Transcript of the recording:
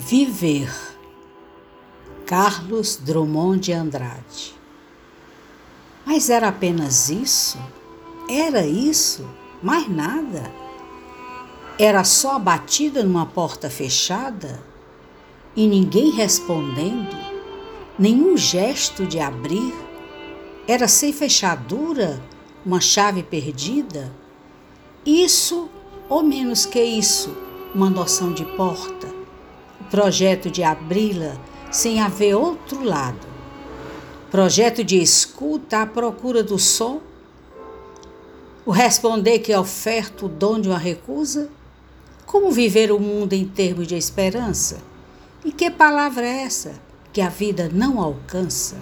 Viver. Carlos Drummond de Andrade. Mas era apenas isso? Era isso? Mais nada? Era só a batida numa porta fechada? E ninguém respondendo? Nenhum gesto de abrir? Era sem fechadura? Uma chave perdida? Isso ou menos que isso? Uma noção de porta? Projeto de abri-la sem haver outro lado, projeto de escuta à procura do som, o responder que oferta o dom de uma recusa, como viver o mundo em termos de esperança? E que palavra é essa que a vida não alcança?